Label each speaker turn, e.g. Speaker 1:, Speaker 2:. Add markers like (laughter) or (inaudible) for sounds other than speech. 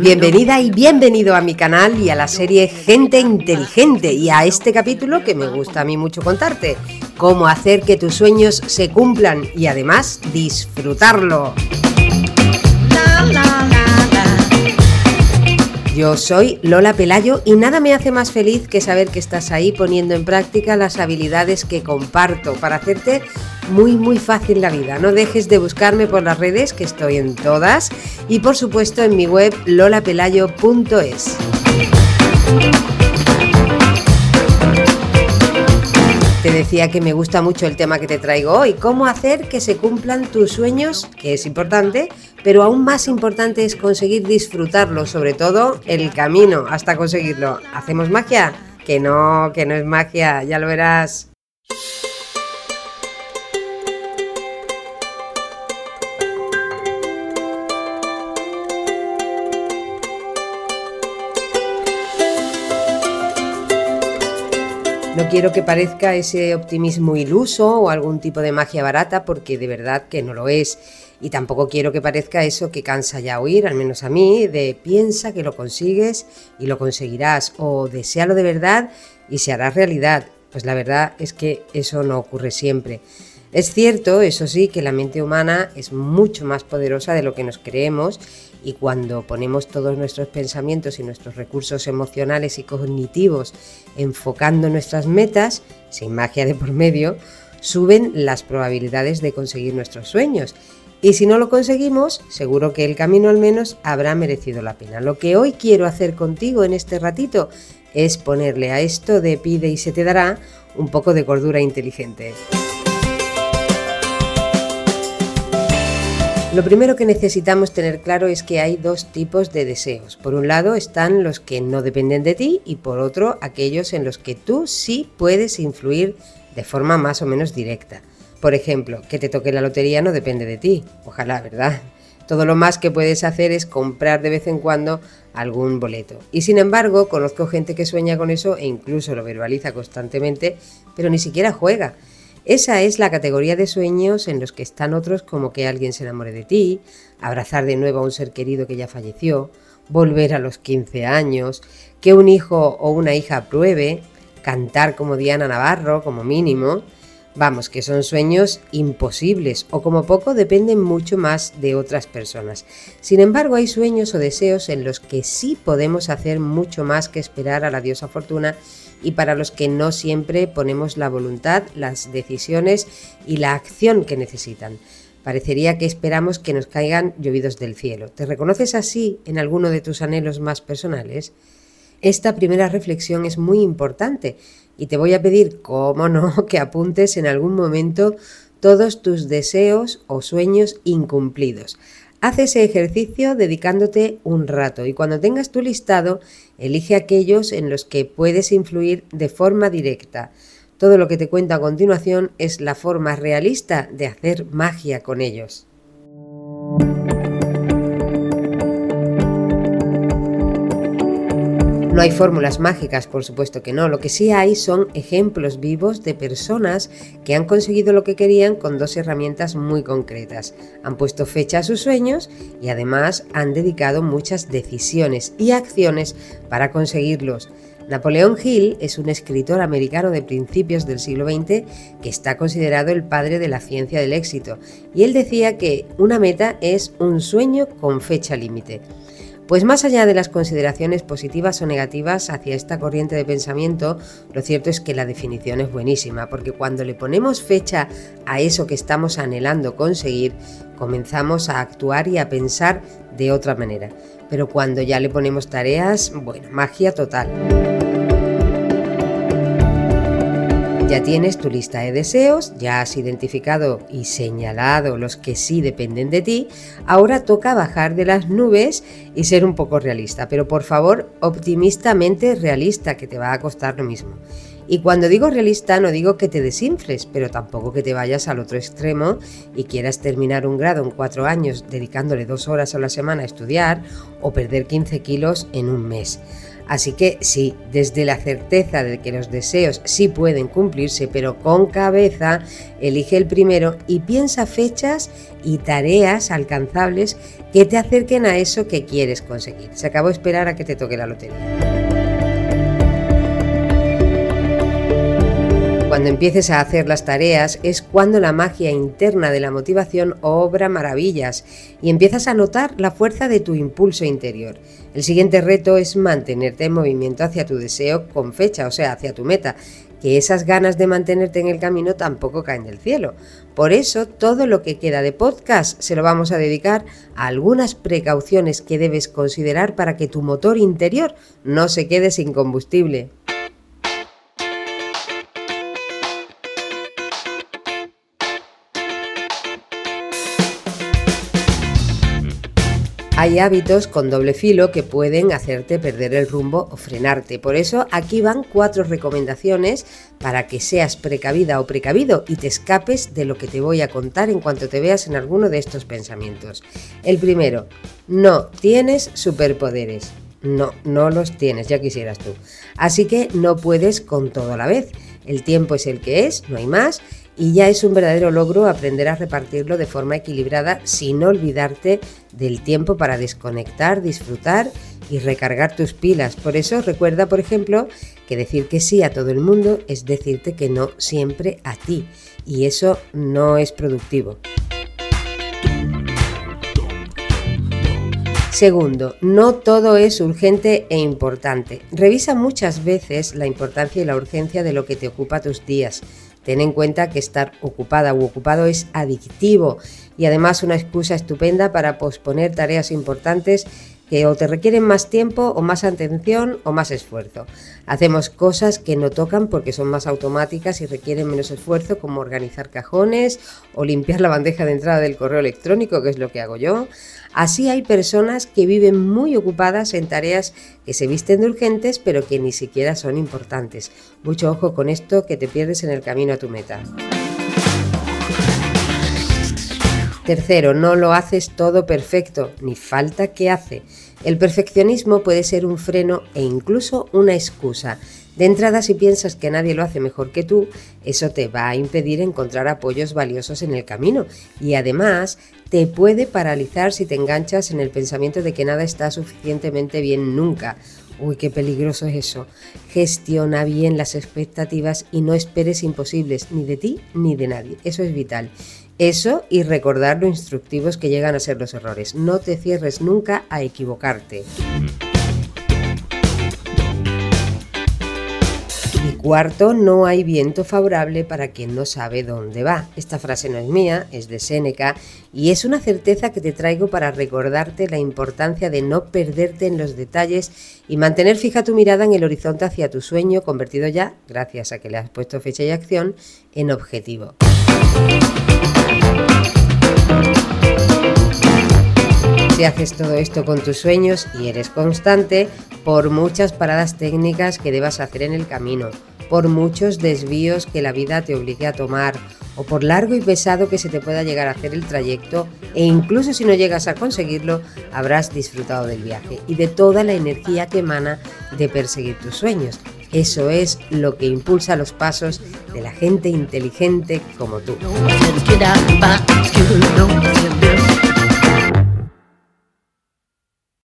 Speaker 1: Bienvenida y bienvenido a mi canal y a la serie Gente Inteligente y a este capítulo que me gusta a mí mucho contarte, cómo hacer que tus sueños se cumplan y además disfrutarlo. Yo soy Lola Pelayo y nada me hace más feliz que saber que estás ahí poniendo en práctica las habilidades que comparto para hacerte muy muy fácil la vida. No dejes de buscarme por las redes, que estoy en todas, y por supuesto en mi web lolapelayo.es. Te decía que me gusta mucho el tema que te traigo hoy, cómo hacer que se cumplan tus sueños, que es importante, pero aún más importante es conseguir disfrutarlo, sobre todo el camino hasta conseguirlo. ¿Hacemos magia? Que no, que no es magia, ya lo verás. No quiero que parezca ese optimismo iluso o algún tipo de magia barata, porque de verdad que no lo es. Y tampoco quiero que parezca eso que cansa ya oír, al menos a mí, de piensa que lo consigues y lo conseguirás, o deséalo de verdad y se hará realidad. Pues la verdad es que eso no ocurre siempre. Es cierto, eso sí, que la mente humana es mucho más poderosa de lo que nos creemos y cuando ponemos todos nuestros pensamientos y nuestros recursos emocionales y cognitivos enfocando nuestras metas, sin magia de por medio, suben las probabilidades de conseguir nuestros sueños. Y si no lo conseguimos, seguro que el camino al menos habrá merecido la pena. Lo que hoy quiero hacer contigo en este ratito es ponerle a esto de pide y se te dará un poco de cordura inteligente. Lo primero que necesitamos tener claro es que hay dos tipos de deseos. Por un lado están los que no dependen de ti y por otro aquellos en los que tú sí puedes influir de forma más o menos directa. Por ejemplo, que te toque la lotería no depende de ti. Ojalá, ¿verdad? Todo lo más que puedes hacer es comprar de vez en cuando algún boleto. Y sin embargo, conozco gente que sueña con eso e incluso lo verbaliza constantemente, pero ni siquiera juega. Esa es la categoría de sueños en los que están otros como que alguien se enamore de ti, abrazar de nuevo a un ser querido que ya falleció, volver a los 15 años, que un hijo o una hija apruebe, cantar como Diana Navarro como mínimo. Vamos, que son sueños imposibles o como poco dependen mucho más de otras personas. Sin embargo, hay sueños o deseos en los que sí podemos hacer mucho más que esperar a la diosa fortuna y para los que no siempre ponemos la voluntad, las decisiones y la acción que necesitan. Parecería que esperamos que nos caigan llovidos del cielo. ¿Te reconoces así en alguno de tus anhelos más personales? Esta primera reflexión es muy importante y te voy a pedir, cómo no, (laughs) que apuntes en algún momento todos tus deseos o sueños incumplidos. Haz ese ejercicio dedicándote un rato y cuando tengas tu listado, elige aquellos en los que puedes influir de forma directa. Todo lo que te cuento a continuación es la forma realista de hacer magia con ellos. No hay fórmulas mágicas, por supuesto que no. Lo que sí hay son ejemplos vivos de personas que han conseguido lo que querían con dos herramientas muy concretas. Han puesto fecha a sus sueños y además han dedicado muchas decisiones y acciones para conseguirlos. Napoleón Hill es un escritor americano de principios del siglo XX que está considerado el padre de la ciencia del éxito y él decía que una meta es un sueño con fecha límite. Pues más allá de las consideraciones positivas o negativas hacia esta corriente de pensamiento, lo cierto es que la definición es buenísima, porque cuando le ponemos fecha a eso que estamos anhelando conseguir, comenzamos a actuar y a pensar de otra manera. Pero cuando ya le ponemos tareas, bueno, magia total. Ya tienes tu lista de deseos, ya has identificado y señalado los que sí dependen de ti, ahora toca bajar de las nubes y ser un poco realista, pero por favor optimistamente realista, que te va a costar lo mismo. Y cuando digo realista no digo que te desinfles, pero tampoco que te vayas al otro extremo y quieras terminar un grado en cuatro años dedicándole dos horas a la semana a estudiar o perder 15 kilos en un mes. Así que sí, desde la certeza de que los deseos sí pueden cumplirse, pero con cabeza, elige el primero y piensa fechas y tareas alcanzables que te acerquen a eso que quieres conseguir. Se acabó esperar a que te toque la lotería. Cuando empieces a hacer las tareas es cuando la magia interna de la motivación obra maravillas y empiezas a notar la fuerza de tu impulso interior. El siguiente reto es mantenerte en movimiento hacia tu deseo con fecha, o sea, hacia tu meta, que esas ganas de mantenerte en el camino tampoco caen del cielo. Por eso, todo lo que queda de podcast se lo vamos a dedicar a algunas precauciones que debes considerar para que tu motor interior no se quede sin combustible. Hay hábitos con doble filo que pueden hacerte perder el rumbo o frenarte. Por eso aquí van cuatro recomendaciones para que seas precavida o precavido y te escapes de lo que te voy a contar en cuanto te veas en alguno de estos pensamientos. El primero, no tienes superpoderes. No, no los tienes, ya quisieras tú. Así que no puedes con todo a la vez. El tiempo es el que es, no hay más, y ya es un verdadero logro aprender a repartirlo de forma equilibrada sin olvidarte del tiempo para desconectar, disfrutar y recargar tus pilas. Por eso recuerda, por ejemplo, que decir que sí a todo el mundo es decirte que no siempre a ti y eso no es productivo. Segundo, no todo es urgente e importante. Revisa muchas veces la importancia y la urgencia de lo que te ocupa tus días. Ten en cuenta que estar ocupada u ocupado es adictivo y además una excusa estupenda para posponer tareas importantes que o te requieren más tiempo o más atención o más esfuerzo. Hacemos cosas que no tocan porque son más automáticas y requieren menos esfuerzo, como organizar cajones o limpiar la bandeja de entrada del correo electrónico, que es lo que hago yo. Así hay personas que viven muy ocupadas en tareas que se visten de urgentes pero que ni siquiera son importantes. Mucho ojo con esto que te pierdes en el camino a tu meta. Tercero, no lo haces todo perfecto, ni falta que hace. El perfeccionismo puede ser un freno e incluso una excusa. De entrada, si piensas que nadie lo hace mejor que tú, eso te va a impedir encontrar apoyos valiosos en el camino y además te puede paralizar si te enganchas en el pensamiento de que nada está suficientemente bien nunca. Uy, qué peligroso es eso. Gestiona bien las expectativas y no esperes imposibles ni de ti ni de nadie. Eso es vital. Eso y recordar lo instructivos que llegan a ser los errores. No te cierres nunca a equivocarte. Cuarto, no hay viento favorable para quien no sabe dónde va. Esta frase no es mía, es de Séneca y es una certeza que te traigo para recordarte la importancia de no perderte en los detalles y mantener fija tu mirada en el horizonte hacia tu sueño convertido ya, gracias a que le has puesto fecha y acción, en objetivo. Si haces todo esto con tus sueños y eres constante, por muchas paradas técnicas que debas hacer en el camino, por muchos desvíos que la vida te obligue a tomar, o por largo y pesado que se te pueda llegar a hacer el trayecto, e incluso si no llegas a conseguirlo, habrás disfrutado del viaje y de toda la energía que emana de perseguir tus sueños. Eso es lo que impulsa los pasos de la gente inteligente como tú.